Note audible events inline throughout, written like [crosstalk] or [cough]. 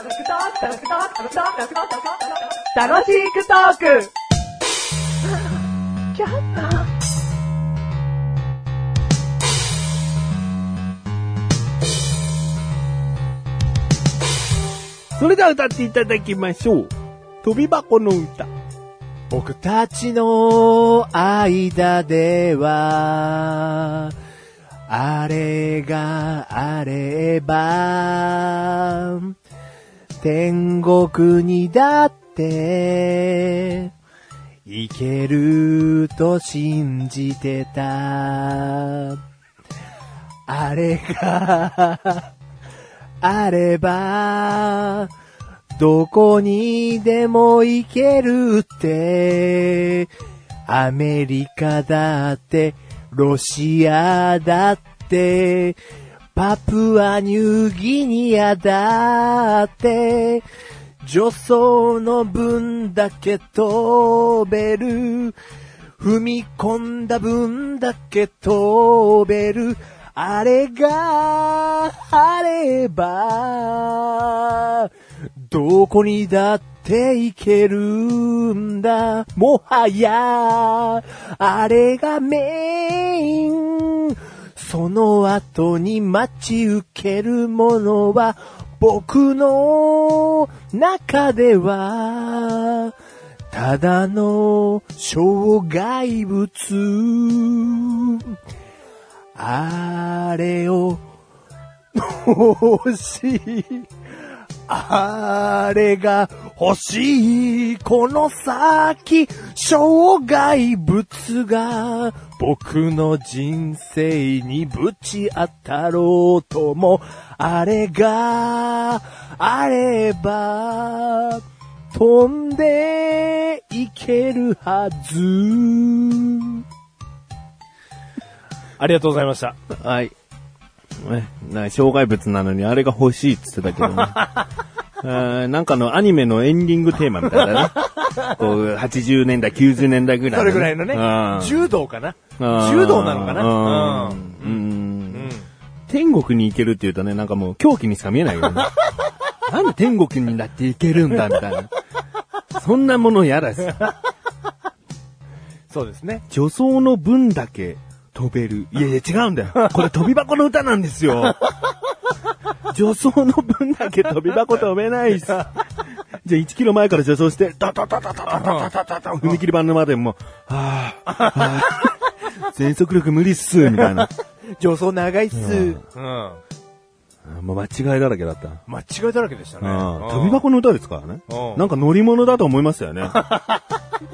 楽しくトークそれでは歌っていただきましょう。飛び箱の歌。僕たちの間では、あれがあれば、天国にだって、行けると信じてた。あれが、あれば、どこにでも行けるって、アメリカだって、ロシアだって、パプアニューギニアだって、助走の分だけ飛べる。踏み込んだ分だけ飛べる。あれがあれば、どこにだって行けるんだ。もはや、あれがメイン。その後に待ち受けるものは、僕の中では、ただの障害物。あれを欲しい。あれが欲しい。この先、障害物が僕の人生にぶち当たろうとも、あれがあれば、飛んでいけるはず。ありがとうございました。はい。ね、な障害物なのにあれが欲しいって言ってたけどね。[laughs] なんかのアニメのエンディングテーマみたいだね。[laughs] こう、80年代、90年代ぐらい、それぐらいのねうん。柔道かな？うん柔道なのかな？うん天国に行けるって言うとね、なんかもう狂気にしか見えないよね。[laughs] なんで天国になって行けるんだみたいな。そんなもの嫌だし。そうですね。助走の分だけ飛べる。いやいや違うんだよ。これ飛び箱の歌なんですよ。[laughs] 助走の分だけ飛び箱飛べないっす。[laughs] じゃあ1キロ前から助走して、ダダダダダダダダダダ踏切板のまでもう、はぁ、はぁ、全速力無理っす、みたいな。上層長いっす。うん。もう間違いだらけだった。間違いだらけでしたね。うん飛び箱の歌ですからねう。んなんか乗り物だと思いましたよね。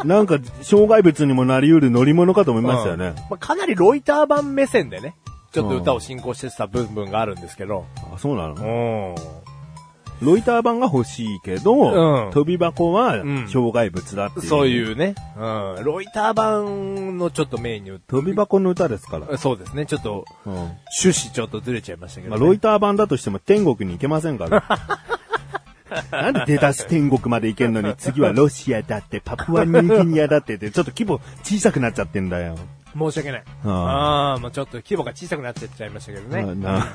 なんか、障害物にもなり得る乗り物かと思いましたよね。まあ、かなりロイター版目線でね、ちょっと歌を進行してた部分があるんですけど。あ、そうなの？うん。ロイター版が欲しいけど、うん飛び箱はん障害物だっていう。そういうね。うん。ロイター版のちょっとメインに、飛び箱の歌ですから。そうですね。ちょっと、うん趣旨ちょっとずれちゃいましたけど、まあ、ね。ロイター版だとしても天国に行けませんから。[laughs] なんで出だし天国まで行けんのに次はロシアだってパプアニューギニアだってってちょっと規模小さくなっちゃってんだよ。申し訳ない。あああ、もうちょっと規模が小さくなってっちゃいましたけどね。な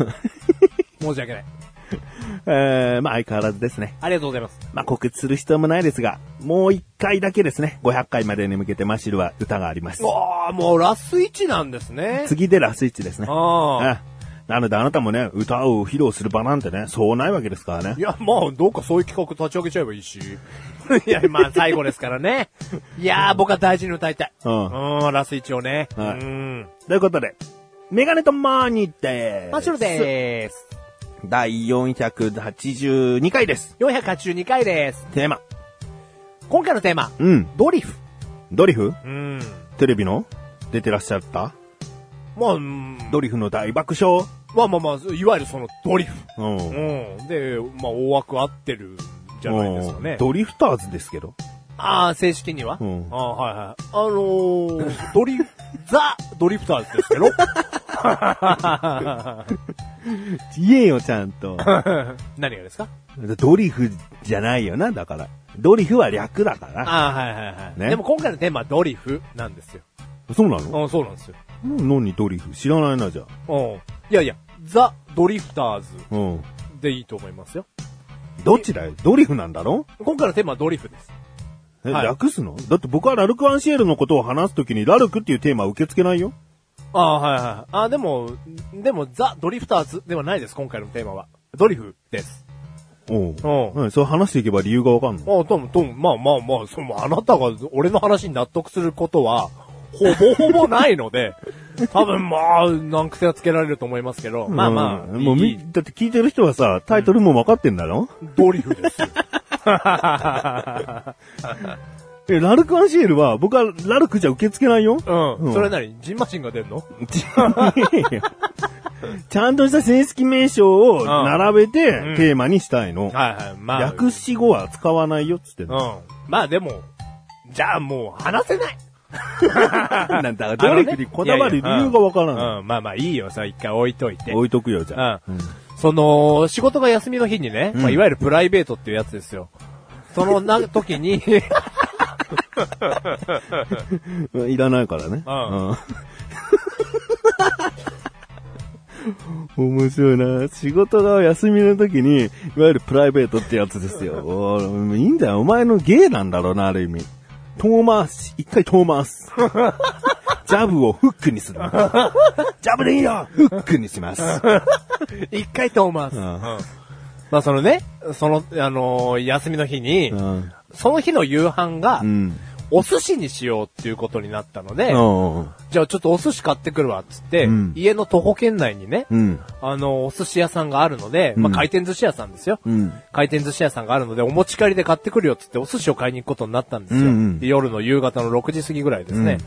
[laughs] 申し訳ない。[laughs] えー、まあ相変わらずですね。ありがとうございます。まあ告知する必要もないですが、もう一回だけですね、500回までに向けてマシルは歌があります。ああ、もうラス1なんですね。次でラスイッチですね。ああ。ええなのであなたもね、歌を披露する場なんてね、そうないわけですからねい。や、まあ、どうかそういう企画立ち上げちゃえばいいし。[laughs] いや、まあ、最後ですからね。いやー、僕は大事に歌いたい。うんうん、ラス1をね。はいうん。ということで、メガネとマーニーでーす。マシュルでーす。第482回です。482回です。テーマ。今回のテーマ、うん。ドリフ。ドリフ？うん。テレビの？出てらっしゃった？まあ、うんドリフの大爆笑？まあまあまあ、いわゆるそのドリフ。うん。うん。で、まあ、大枠合ってるんじゃないですかねうん。ドリフターズですけど。ああ、正式には、うんああ、はいはい。あのー、[laughs] ドリ、ザ・ドリフターズですけど？言えよ、ちゃんと。[laughs] 何がですか？ドリフじゃないよな、だから。ドリフは略だから。ああ、はいはいはい。ねでも今回のテーマはドリフなんですよ。そうなの？うん、そうなんですよ。何ドリフ？知らないな、じゃあ。うん。いやいや、ザ・ドリフターズうん。でいいと思いますよ。どっちだよドリフなんだろ？今回のテーマはドリフです。え、はい略すの？だって僕はラルク・アンシエルのことを話すときにラルクっていうテーマは受け付けないよ。ああ、はいはい。あでも、でも、ザ・ドリフターズではないです、今回のテーマは。ドリフです。おう。うん。うん、そう話していけば理由がわかんの？あ、とも、とも、まあまあまあ、その、あなたが俺の話に納得することは、ほぼほぼないので、[laughs] 多分まあ、難癖はつけられると思いますけど、まあまあ、うんもうみ、だって聞いてる人はさ、タイトルも分かってんだろ、ドリフですよ。[laughs] え、ラルク・アンシエルは、僕はラルクじゃ受け付けないよ？うん。うんそれなに、ジンマシンが出んの？[laughs] ちゃんとした正式名称を並べてうんテーマにしたいの。はいはい。まあ。略詞語は使わないよっつってんの。うん。まあでも、じゃあもう話せない。[laughs] なんだ、ドリフにこだわる理由がわからない。うん、まあまあいいよ、さ、一回置いといて。置いとくよ、じゃあ。うん。その、仕事が休みの日にね、うんまあ、いわゆるプライベートっていうやつですよ。そのな、時に、う [laughs] んいらないからね。うんうん [laughs] 面白いな。仕事が休みの時に、いわゆるプライベートってやつですよ。いいんだよ。お前の芸なんだろうな、ある意味。遠回し、一回遠回す。ジャブをフックにする。ジャブでいいよフックにします。一回と思います。うんうんまあそのね、その、あのー休みの日に、うん。その日の夕飯がう、ん。お寿司にしようっていうことになったので、うん。じゃあちょっとお寿司買ってくるわっつって、うん家の徒歩圏内にね、うん。あの、お寿司屋さんがあるので、まあうん回転寿司屋さんですよ。うん。回転寿司屋さんがあるので、お持ち帰りで買ってくるよっつって、お寿司を買いに行くことになったんですよ。うんうんで夜の夕方の6時過ぎぐらいですね。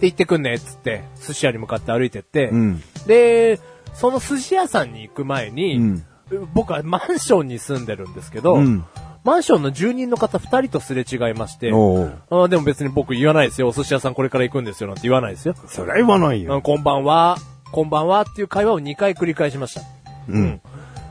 で、行ってくんねっつって、寿司屋に向かって歩いてって、うん。で、その寿司屋さんに行く前に、うん僕はマンションに住んでるんですけど、うんマンションの住人の方2人とすれ違いまして、あーでも別に僕言わないですよ。お寿司屋さんこれから行くんですよなんて言わないですよ。それは言わないよ。うんこんばんは、こんばんはっていう会話を2回繰り返しました。うん。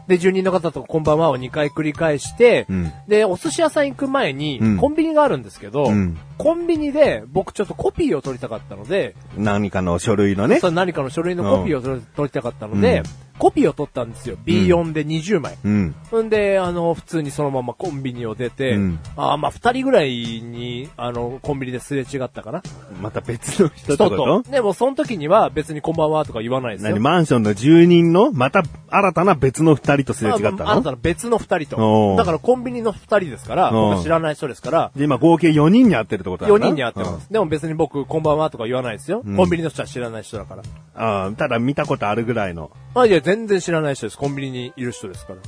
で、住人の方とこんばんはを2回繰り返して、うんで、お寿司屋さん行く前に、うんコンビニがあるんですけど、うんコンビニで僕ちょっとコピーを取りたかったので、何かの書類のねそ。の何かの書類のコピーを取り取りたかったので、うんコピーを取ったんですよ。B4 で20枚。うん。んで、あの、普通にそのままコンビニを出て、うんあーまあ、二人ぐらいに、あの、コンビニですれ違ったかな。また別の人と？と。でも、その時には別にこんばんはとか言わないですよ何。マンションの住人の、また新たな別の二人とすれ違ったの？ああなたの別の二人おと。うだからコンビニの二人ですから、僕知らない人ですから、で、今合計4人に会ってるってことだ4な人に会ってます。でも別に僕、こんばんはとか言わないですよ。うんコンビニの人は知らない人だから。うんああただ見たことあるぐらいの。あ、いや、全然知らない人です。コンビニにいる人ですから。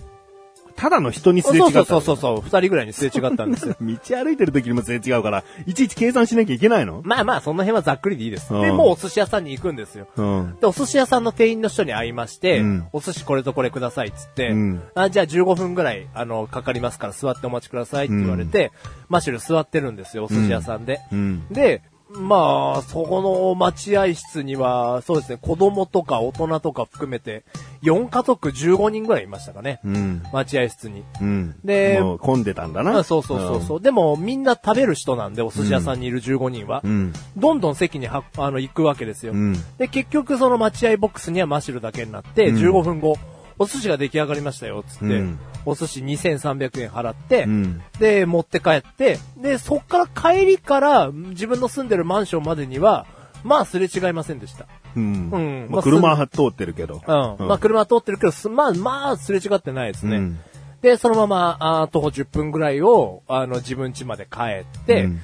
ただの人にすれ違ったの。そうそうそうそう、二人ぐらいにすれ違ったんですよ。[laughs] 道歩いてる時にもすれ違うから、いちいち計算しなきゃいけないの？まあまあ、その辺はざっくりでいいです。うんで、もうお寿司屋さんに行くんですよ。うん。で、お寿司屋さんの店員の人に会いまして、うんお寿司これとこれくださいっつって、うんあじゃあ15分ぐらい、あの、かかりますから座ってお待ちくださいって言われて、マシュル座ってるんですよ、お寿司屋さんで。うん。で、まあ、そこの待合室には、そうですね、子供とか大人とか含めて、4家族15人ぐらいいましたかね。うん。待合室に。うん。でもう混んでたんだな。あそうそうそうそう、でも、みんな食べる人なんで、お寿司屋さんにいる15人は。うん。どんどん席にはあの行くわけですよ。うん。で、結局その待合ボックスにはマシュルだけになって、うん15分後、お寿司が出来上がりましたよ、つって、うんお寿司2300円払って、うんで、持って帰って、で、そっから帰りから自分の住んでるマンションまでには、まあすれ違いませんでした。うん。うんまあ、車は通ってるけど。うん。まあ車は通ってるけど、すまあまあすれ違ってないですね。うんで、そのまま、あー徒歩10分ぐらいを、あの、自分家まで帰って、うん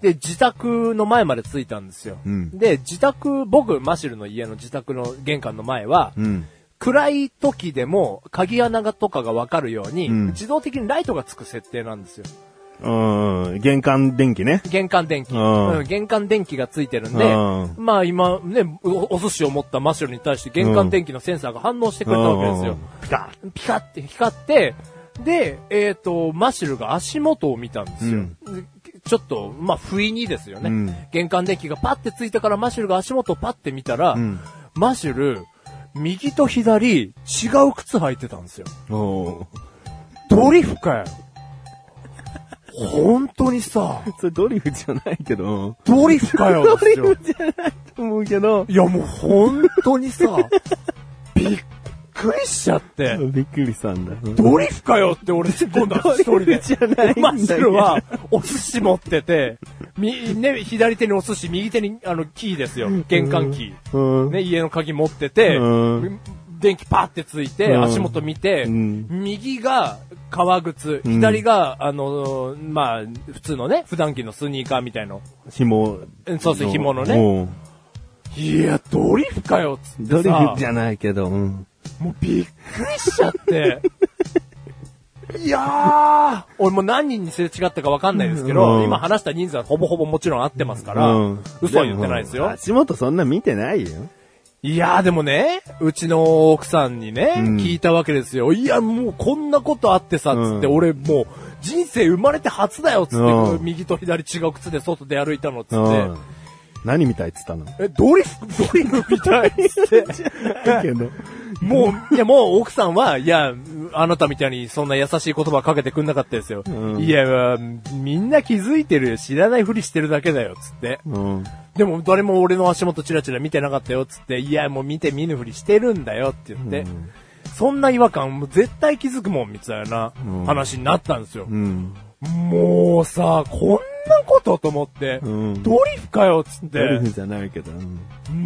で、自宅の前まで着いたんですよ。うんで、自宅、僕、マシルの家の自宅の玄関の前は、うん。暗い時でも鍵穴がとかがわかるように、うん自動的にライトがつく設定なんですよ。うん。玄関電気ね。玄関電気。うんうん玄関電気がついてるんで、うんまあ今ね、おお寿司を持ったマシュルに対して玄関電気のセンサーが反応してくれたわけですよ。ピカピカって光って、で、えっ、と、マシュルが足元を見たんですよ。でちょっと、まあ、不意にですよね。うん玄関電気がパッてついてからマシュルが足元をパッて見たら、んマシュル、右と左、違う靴履いてたんですよ。ドリフかよ。本当にさ、それドリフじゃないけど。ドリフかよですよ。じゃないと思うけど。いやもう本当にさ、くりしちゃって。びっくりしたんだ。うんドリフかよって俺突っ込んだんです一人で。じゃないマッシュルは、お寿司持ってて、み、ね、左手にお寿司、右手に、あの、キーですよ。玄関キー。うん。ね、家の鍵持ってて、うん電気パーってついて、うん足元見て、うん右が革靴、左が、あの、まあ、普通のね、普段着のスニーカーみたいの。紐。うんそうそう、紐のね。ね。いや、ドリフかよっつってさ。ドリフじゃないけど、うん。もうびっくりしちゃって。[laughs] いやー、俺もう何人にすれ違ったかわかんないですけど、うん今話した人数はほぼほぼもちろん合ってますから、うん嘘は言ってないですよ。足元そんな見てないよ。いやーでもね、うちの奥さんにね、うん聞いたわけですよ。いや、もうこんなことあってさ、つって、うん俺もう人生生まれて初だよ、つって、うん右と左違う靴で外で歩いたの、つって。うん。何みたいっつったの？え、ドリフ、ドリフみたいって。けど。もう、いやもう奥さんは、いや、あなたみたいにそんな優しい言葉かけてくんなかったですよ。うんいや、みんな気づいてるよ。知らないふりしてるだけだよ、つって。うん。でも誰も俺の足元チラチラ見てなかったよ、つって。いや、もう見て見ぬふりしてるんだよ、って言って。そんな違和感、もう絶対気づくもん、みたいなうん話になったんですよ。うん。もうさ、こんなことと思って、うんドリフかよ、つって。ドリフじゃないけど。うん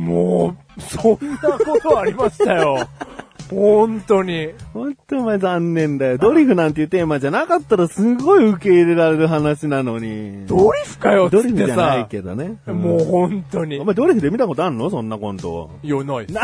もう、そんなことありましたよ。[laughs] 本当に。ほんとお前残念だよ。ドリフなんていうテーマじゃなかったらすごい受け入れられる話なのに。ドリフかよっつドリフってじゃないさ、けどね。んもう本当に。お前ドリフで見たことあんの？そんなコント。いや、ないです。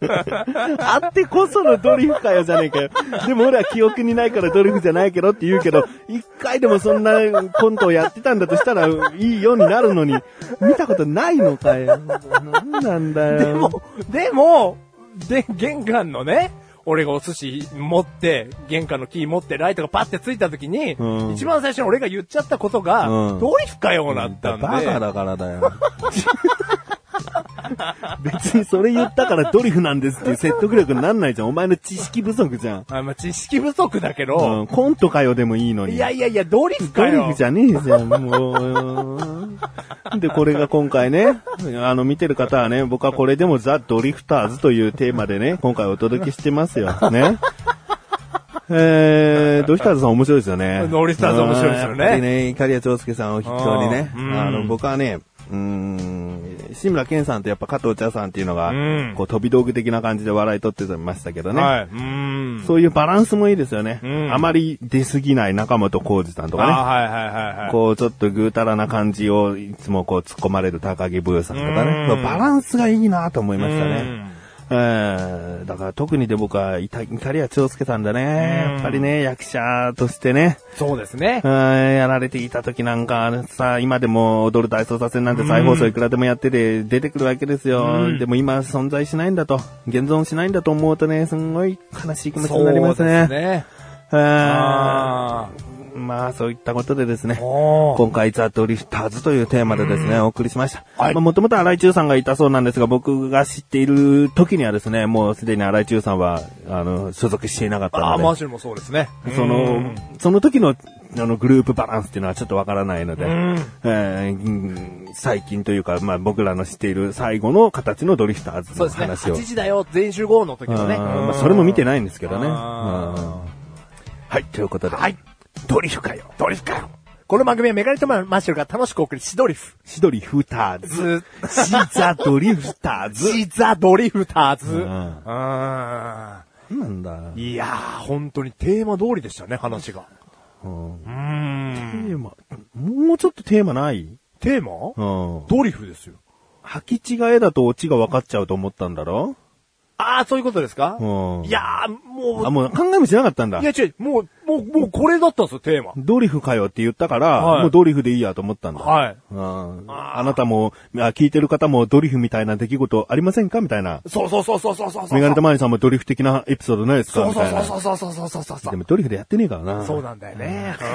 あってこそのドリフかよじゃねえかよ。でも俺は記憶にないからドリフじゃないけどって言うけど、一回でもそんなコントをやってたんだとしたらいいようになるのに、見たことないのかよ。なんなんだよ。でも、でも、で、玄関のね、俺がお寿司持って、玄関のキー持って、ライトがパッてついた時に、うん一番最初に俺が言っちゃったことが、うんドリフかよ、なったんで。バカだからだよ。[laughs] [laughs] 別にそれ言ったからドリフなんですっていう説得力になんないじゃん。お前の知識不足じゃん。あまあ、知識不足だけうど、ん、コントかよでもいいのに。いやいやいや、ドリフドかよ。リフじゃねえじゃん、もう。で、これが今回ね、あの、見てる方はね、僕はこれでもザ・ドリフターズというテーマでね、今回お届けしてますよ。ね。えー、ドリフターズさん面白いですよね。ドリフターズ面白いですよねうんやっぱりね、イカリア長介さんを筆頭にね、うんあの、僕はね、うーん、志村けんさんとやっぱ加藤茶さんっていうのが、うんこう飛び道具的な感じで笑い取ってましたけどね。はい。う。そういうバランスもいいですよね。うんあまり出過ぎない中本浩二さんとかね。あはいはいはいはい。こう、ちょっとぐうたらな感じをいつもこう突っ込まれる高木ブーさんとかね。うんバランスがいいなと思いましたね。うんえーだから特にで僕はイタイタリア長介さんだね。うんやっぱりね、役者としてね、そうですねう。んやられていた時なんかさ、今でも踊る大捜査線なんて再放送いくらでもやってて出てくるわけですよ。うんでも今存在しないんだと、現存しないんだと思うとね、すんごい悲しい気持ちになりますそうね。ですね。えまあそういったことでですね。今回、ザ・ドリフターズというテーマでですね、お送りしました。もともと荒井中さんがいたそうなんですが、僕が知っている時にはですね、もうすでに荒井中さんは、あの、所属していなかったああ、ので、マーシュルもそうですね。その、その時の、あの、グループバランスっていうのはちょっとわからないので、うんえーうん最近というか、まあ僕らの知っている最後の形のドリフターズそうですね。の話を。8時だよ、全員集合の時のね。うんまあ、それも見てないんですけどね。はい、ということで。はい。ドリフかよ。ドリフかよ。この番組はメガネとマッシュルが楽しくお送り、シドリフ。シドリフターズ。ズ、シザドリフターズ。シザドリフターズ。んあなんだ。ーいやー、本当にテーマ通りでしたね、話が。うんうーん。テーマ、もうちょっとテーマない？テーマ？うん。ドリフですよ。履き違えだとオチが分かっちゃうと思ったんだろ？あー、そういうことですか？うん。いやー、もう、あ、もう考えもしなかったんだい。や違う、もう、もう、もうこれだったんですよ、テーマ。ドリフかよって言ったから、はいもうドリフでいいやと思ったんだ。はい。うんあなたも、あ聞いてる方もドリフみたいな出来事ありませんか？みたいな。そうそうそうそうそうそうそう。メガネたまりさんもドリフ的なエピソードないですか？そう。そうそうそうそうそうそうそう。でもドリフでやってねえからな。そうなんだよね。うん。